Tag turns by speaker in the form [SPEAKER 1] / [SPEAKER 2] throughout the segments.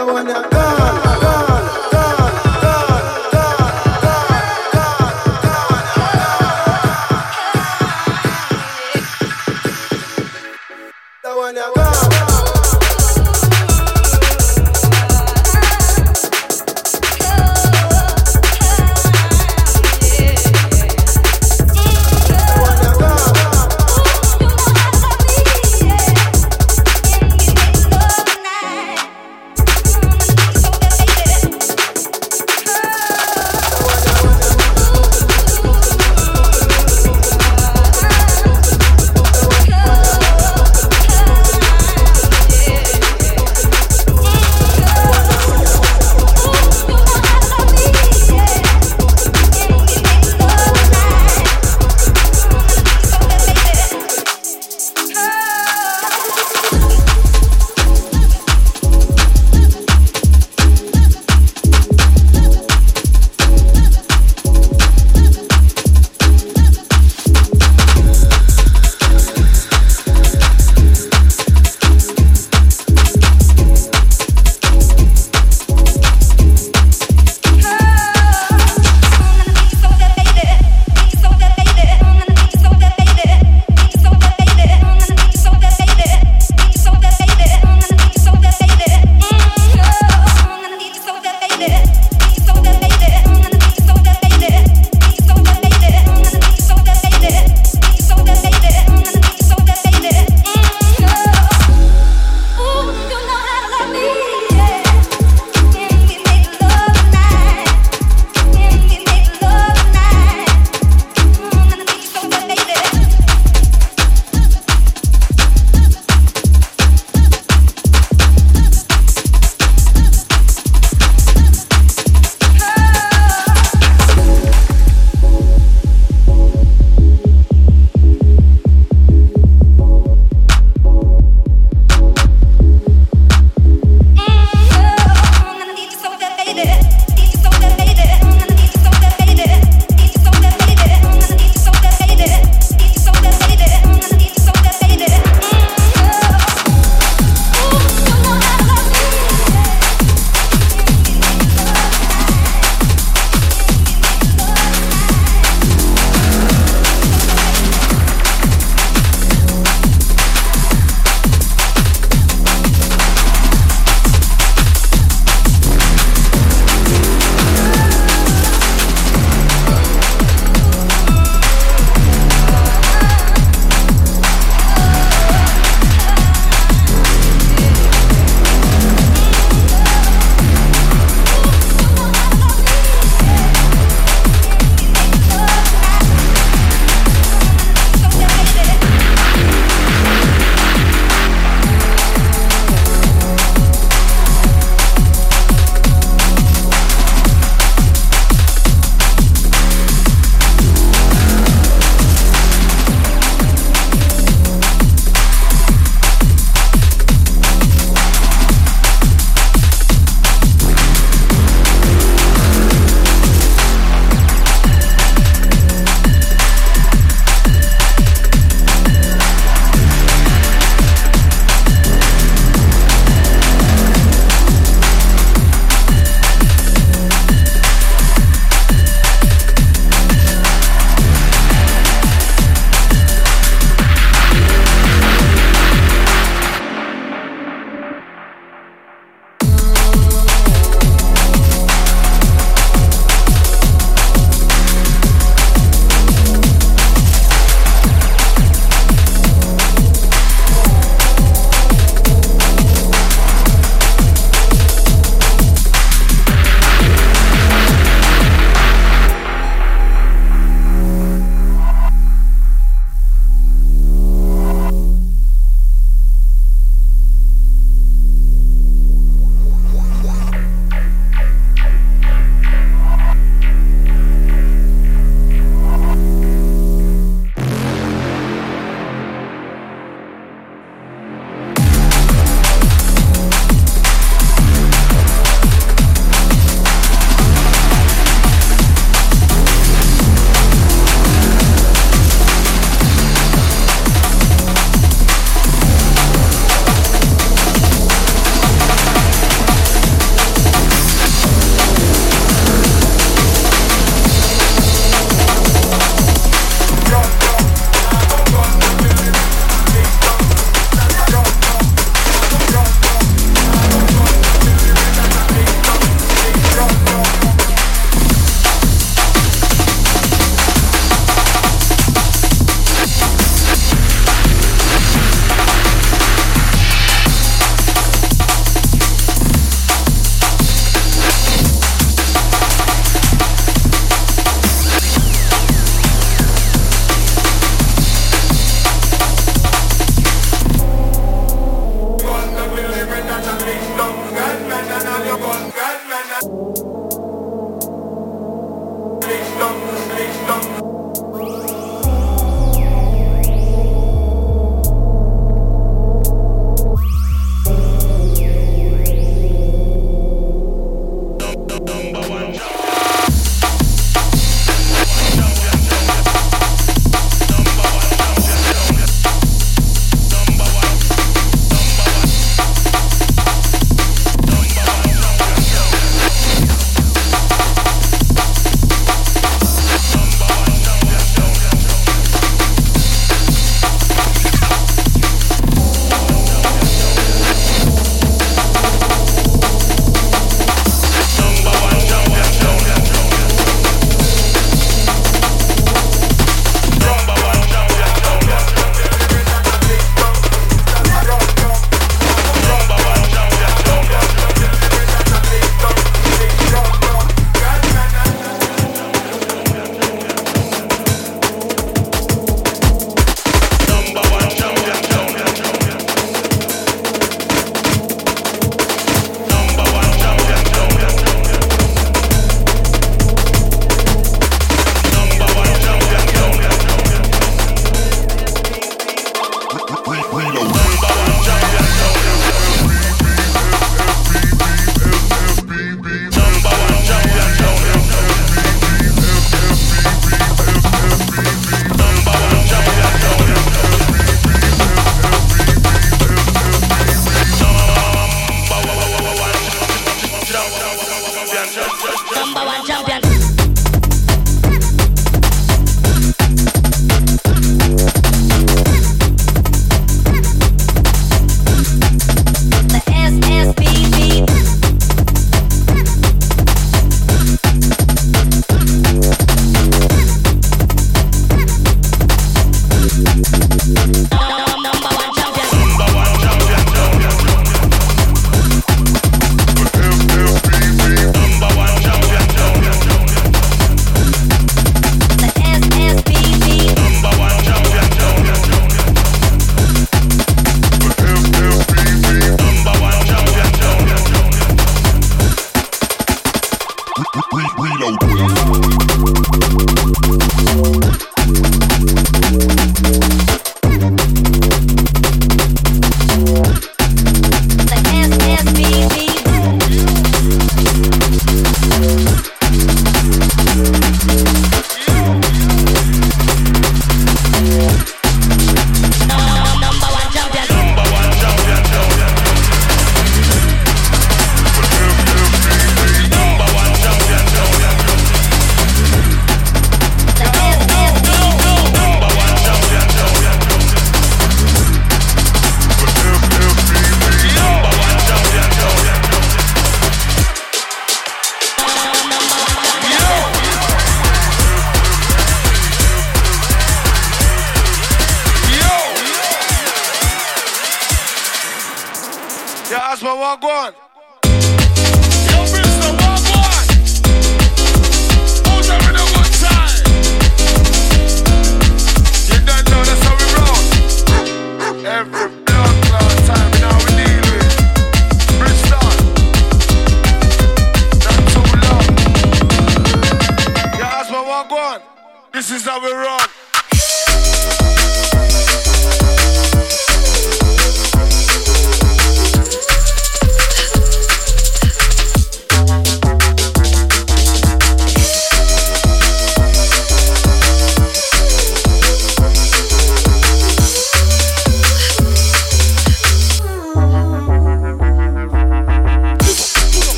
[SPEAKER 1] Gone, gone, gone,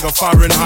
[SPEAKER 2] can't
[SPEAKER 3] even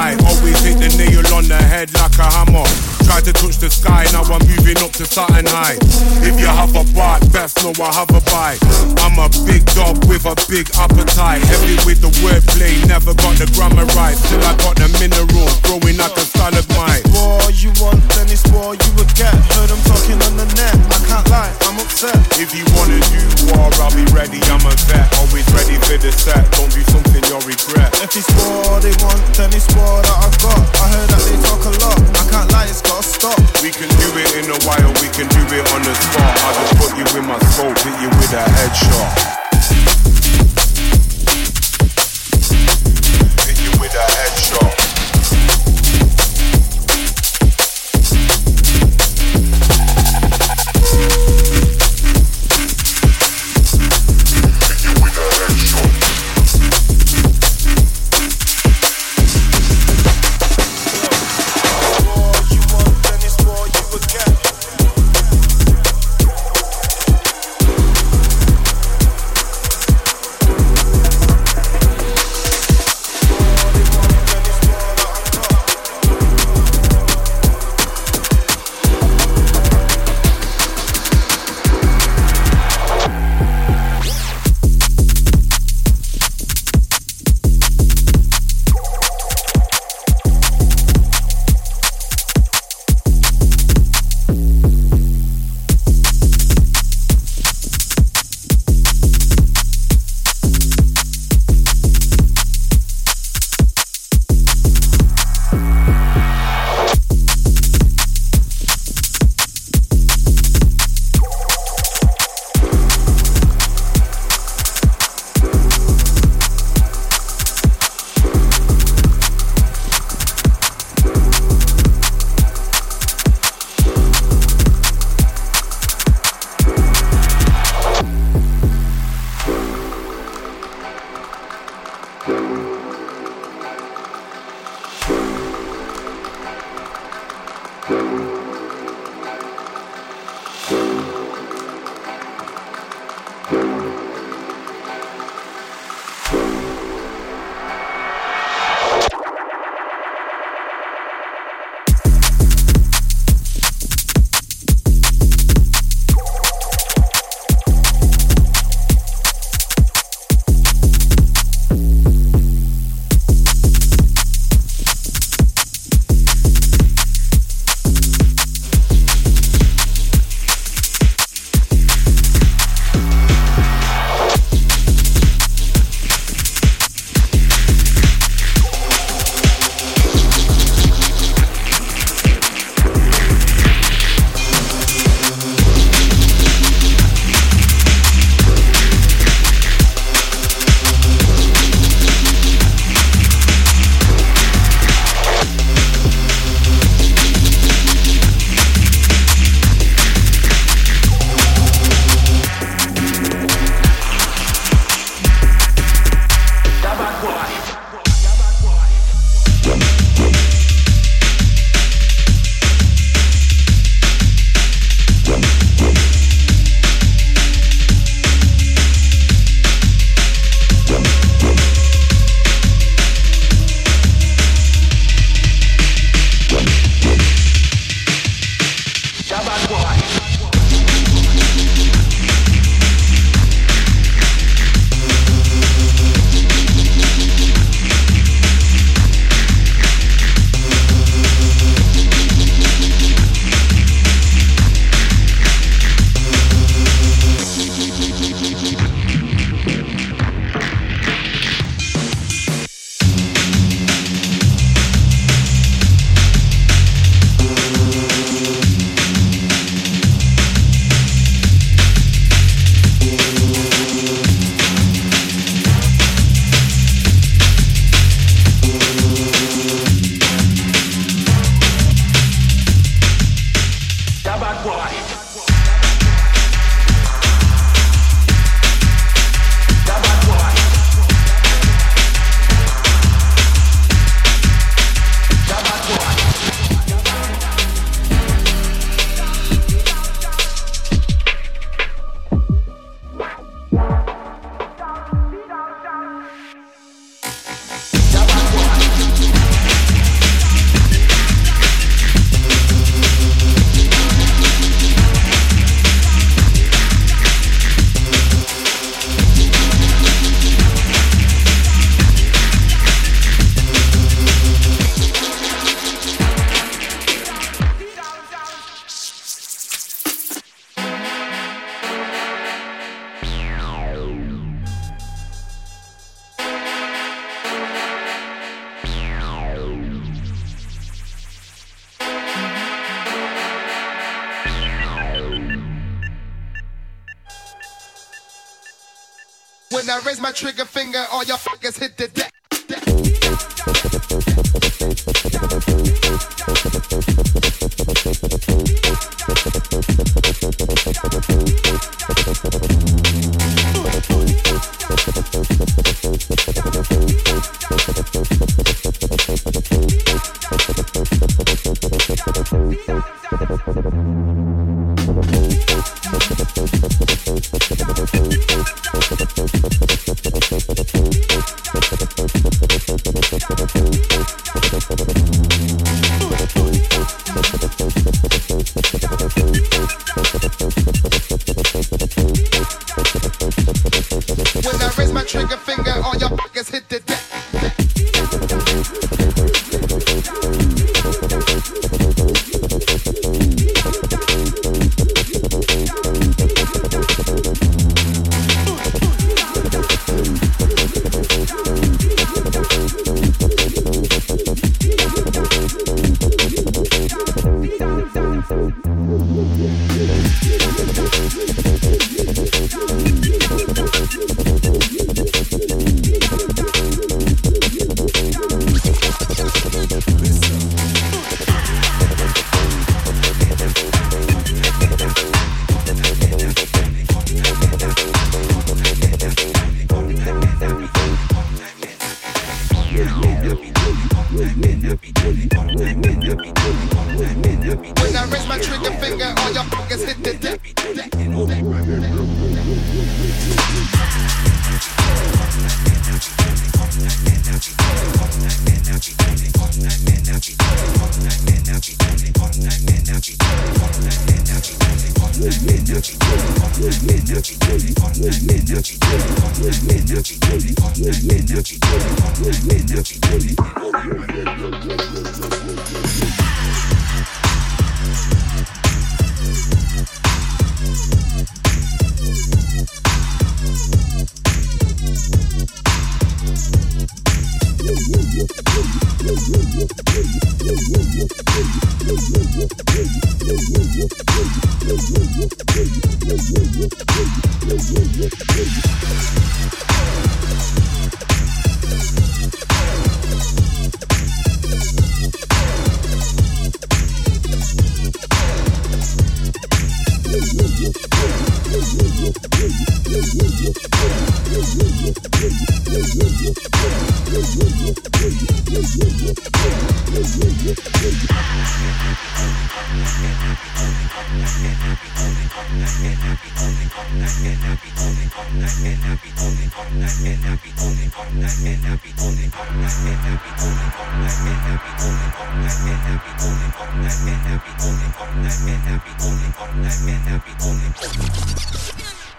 [SPEAKER 4] raise my trigger finger, all your fuckers hit the deck.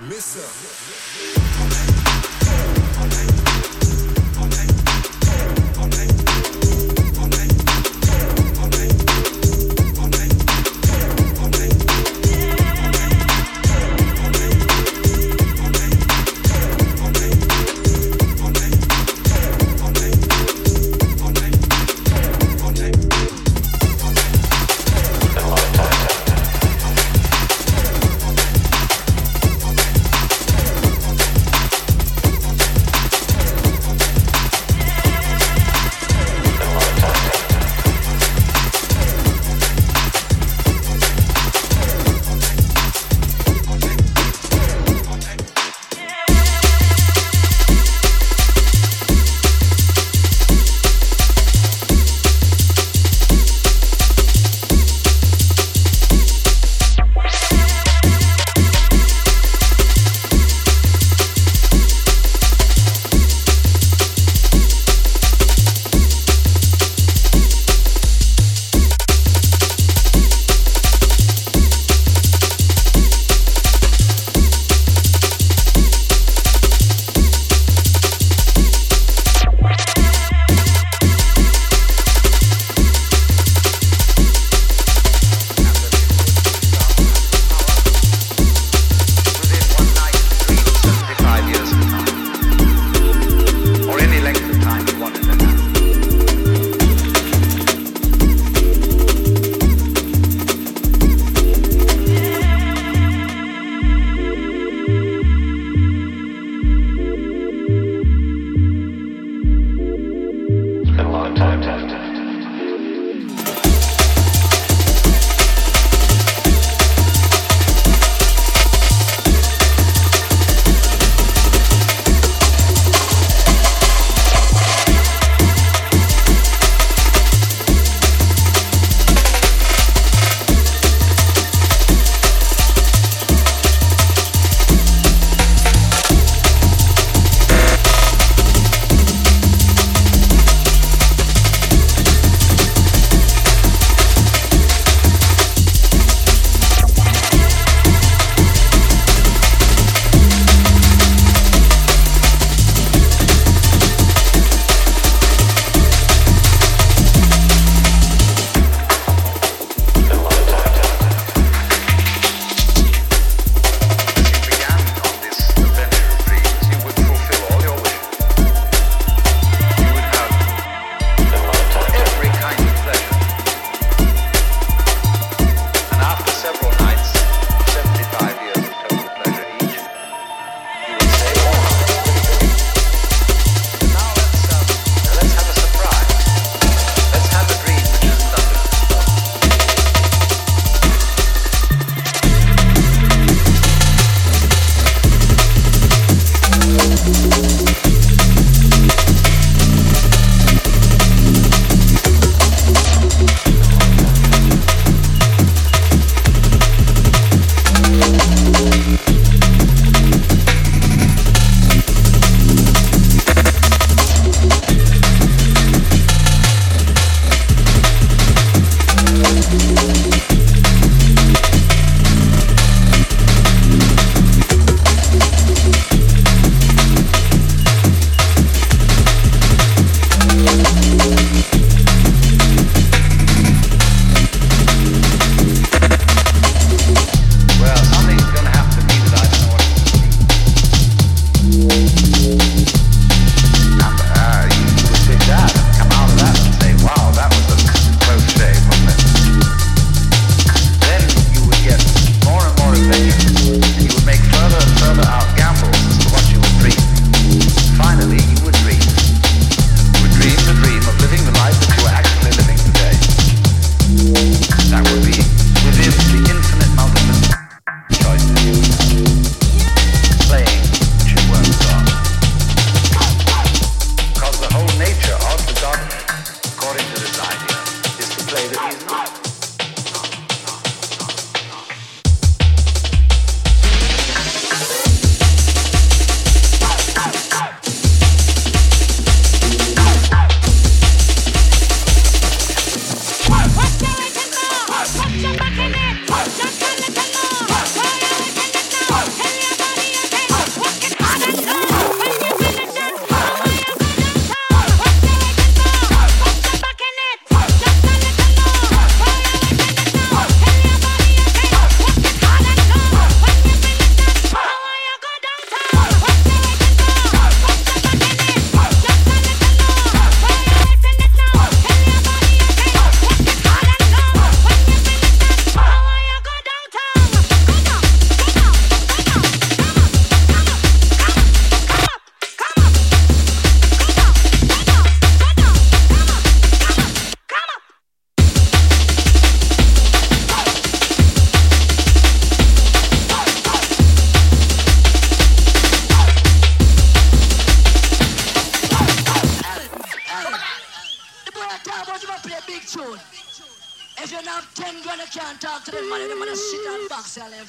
[SPEAKER 5] Listen.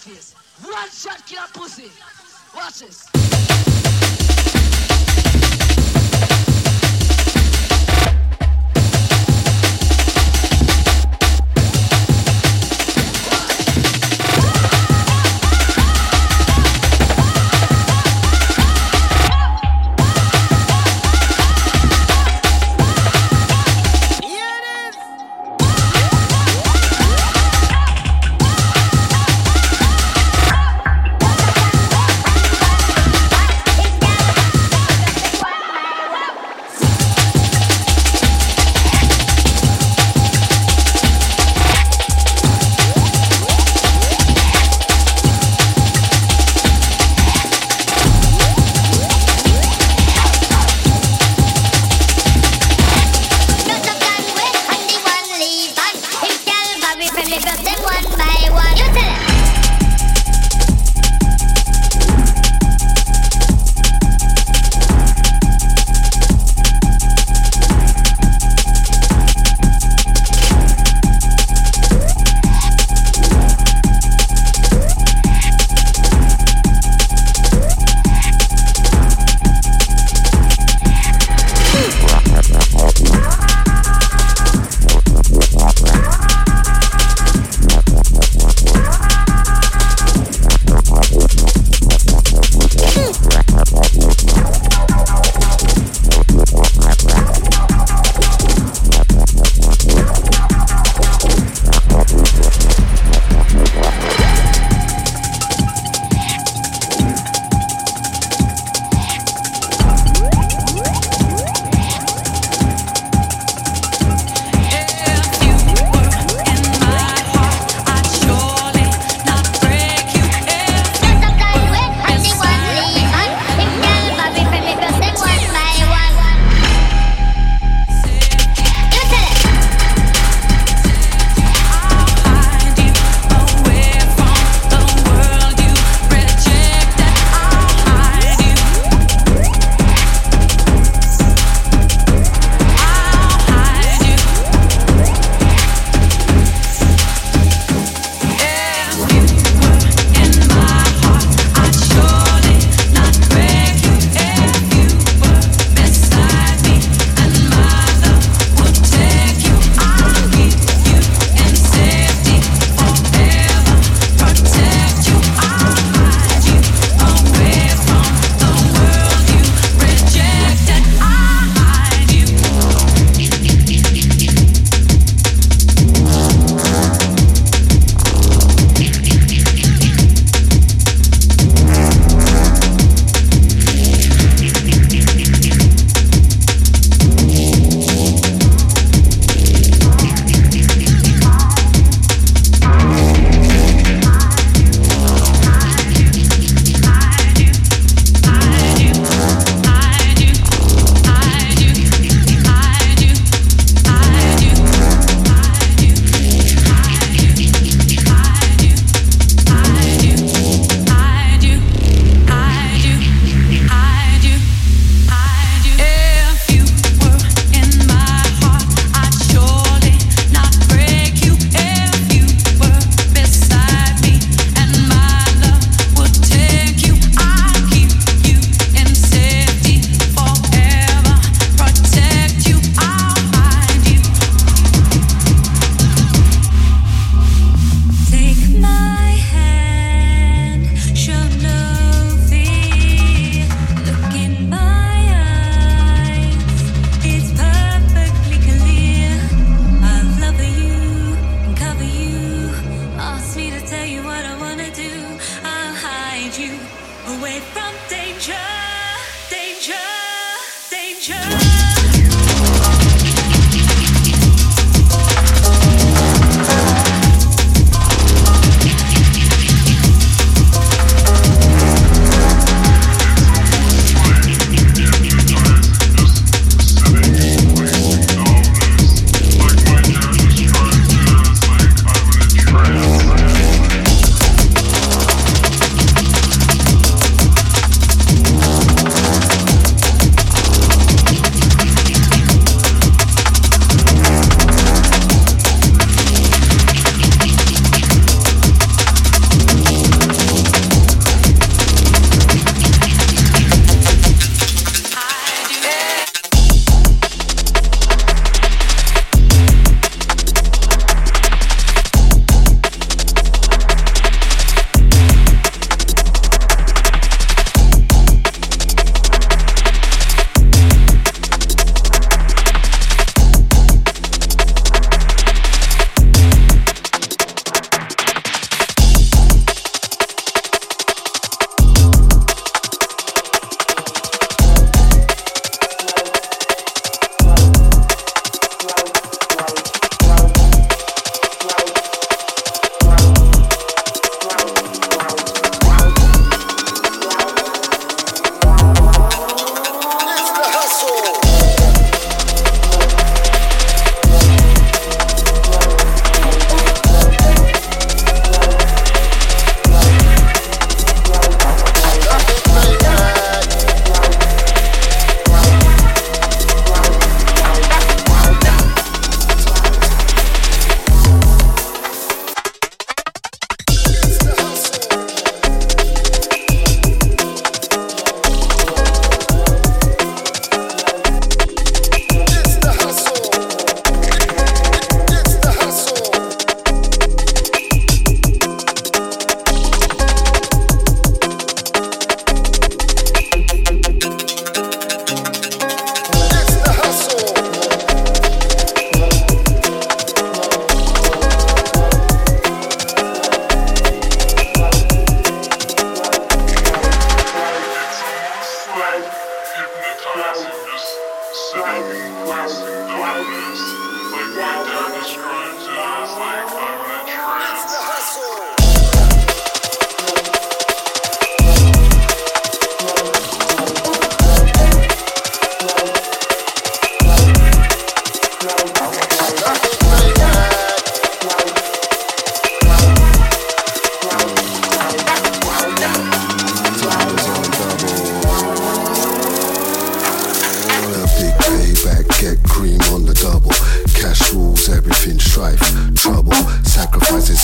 [SPEAKER 5] Face. One shot kill a pussy. Watch this.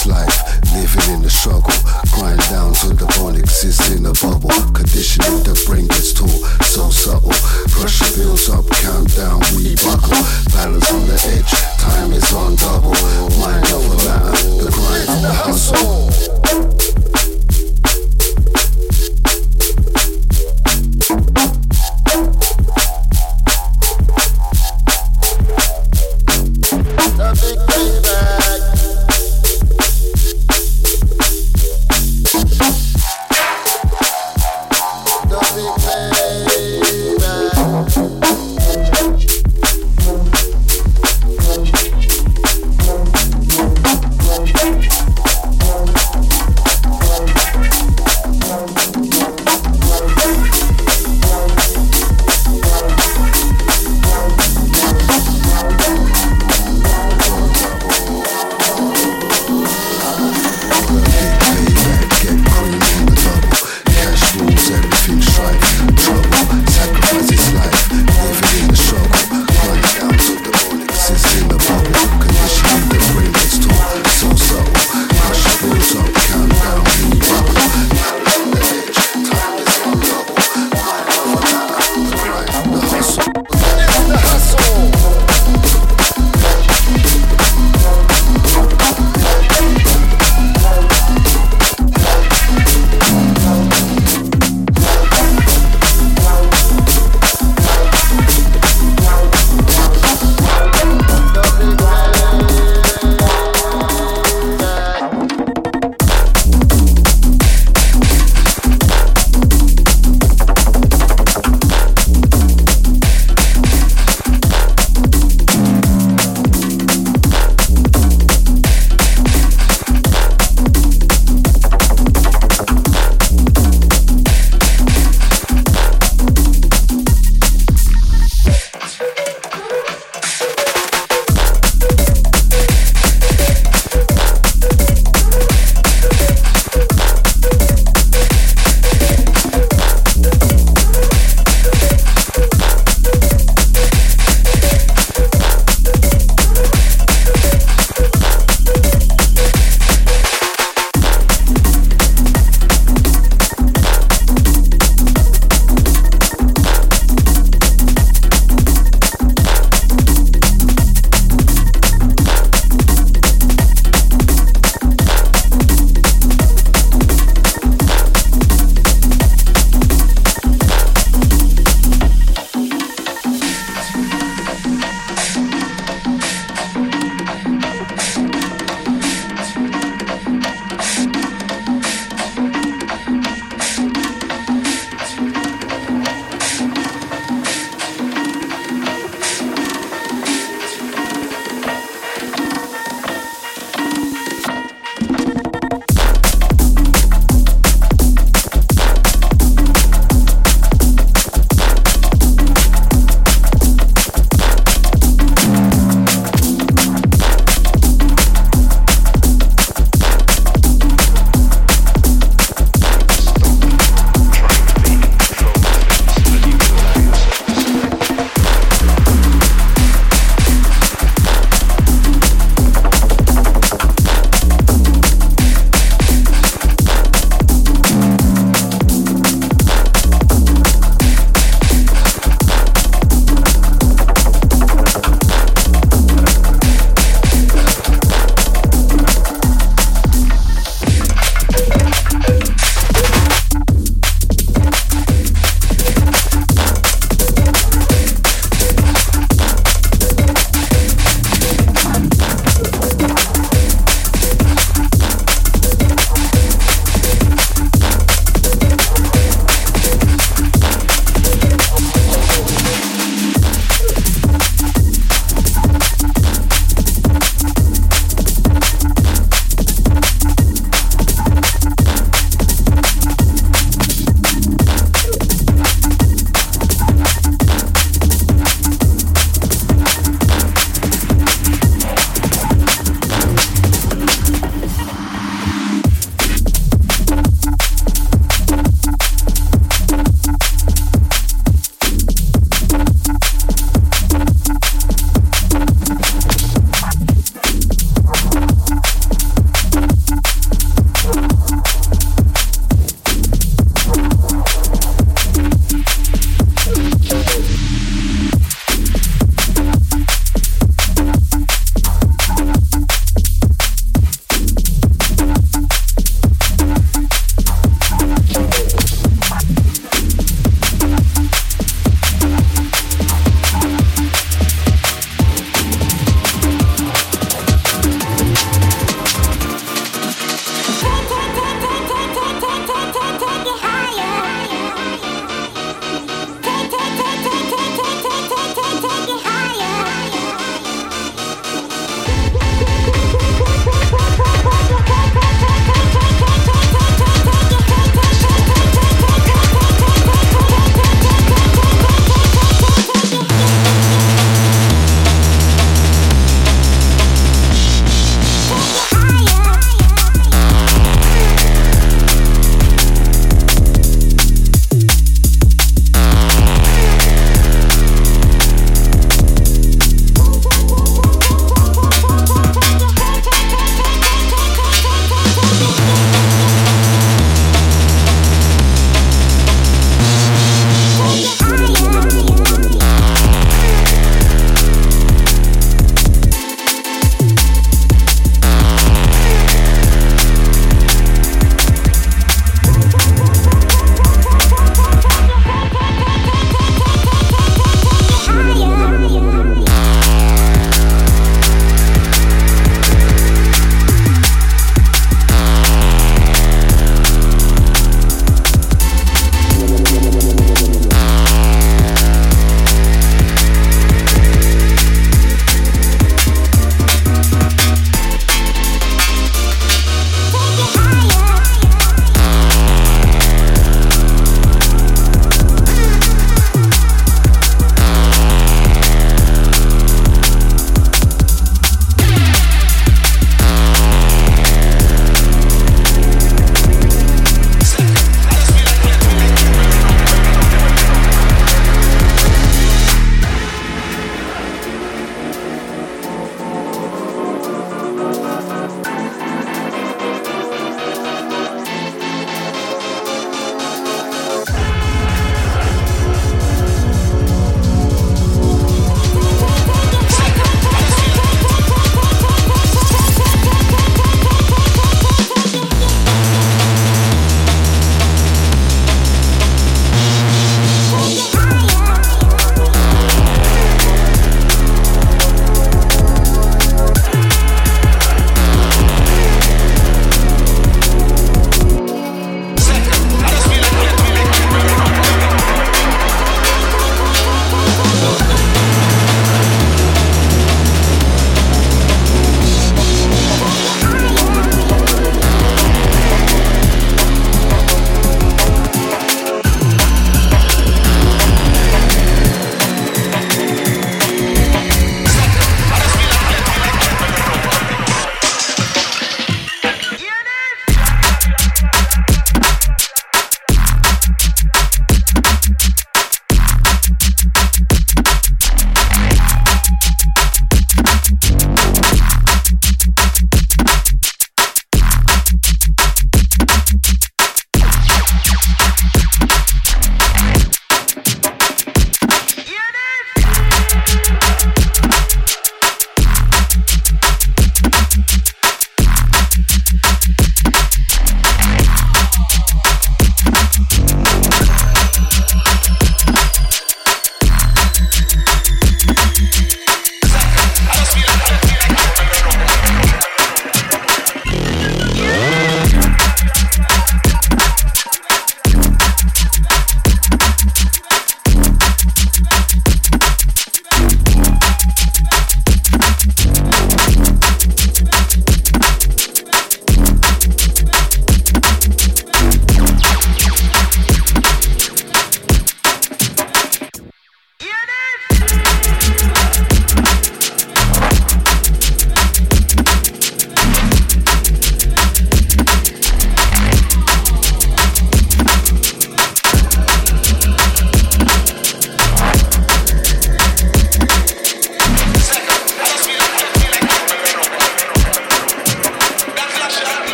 [SPEAKER 6] Sacrifice his life, living in the struggle. Grind down to the bone, exist in a bubble. Conditioning the brain gets tall, so subtle. Pressure builds up, countdown, we buckle. Balance on the edge, time is on double. Mind over matter, the grind, the hustle.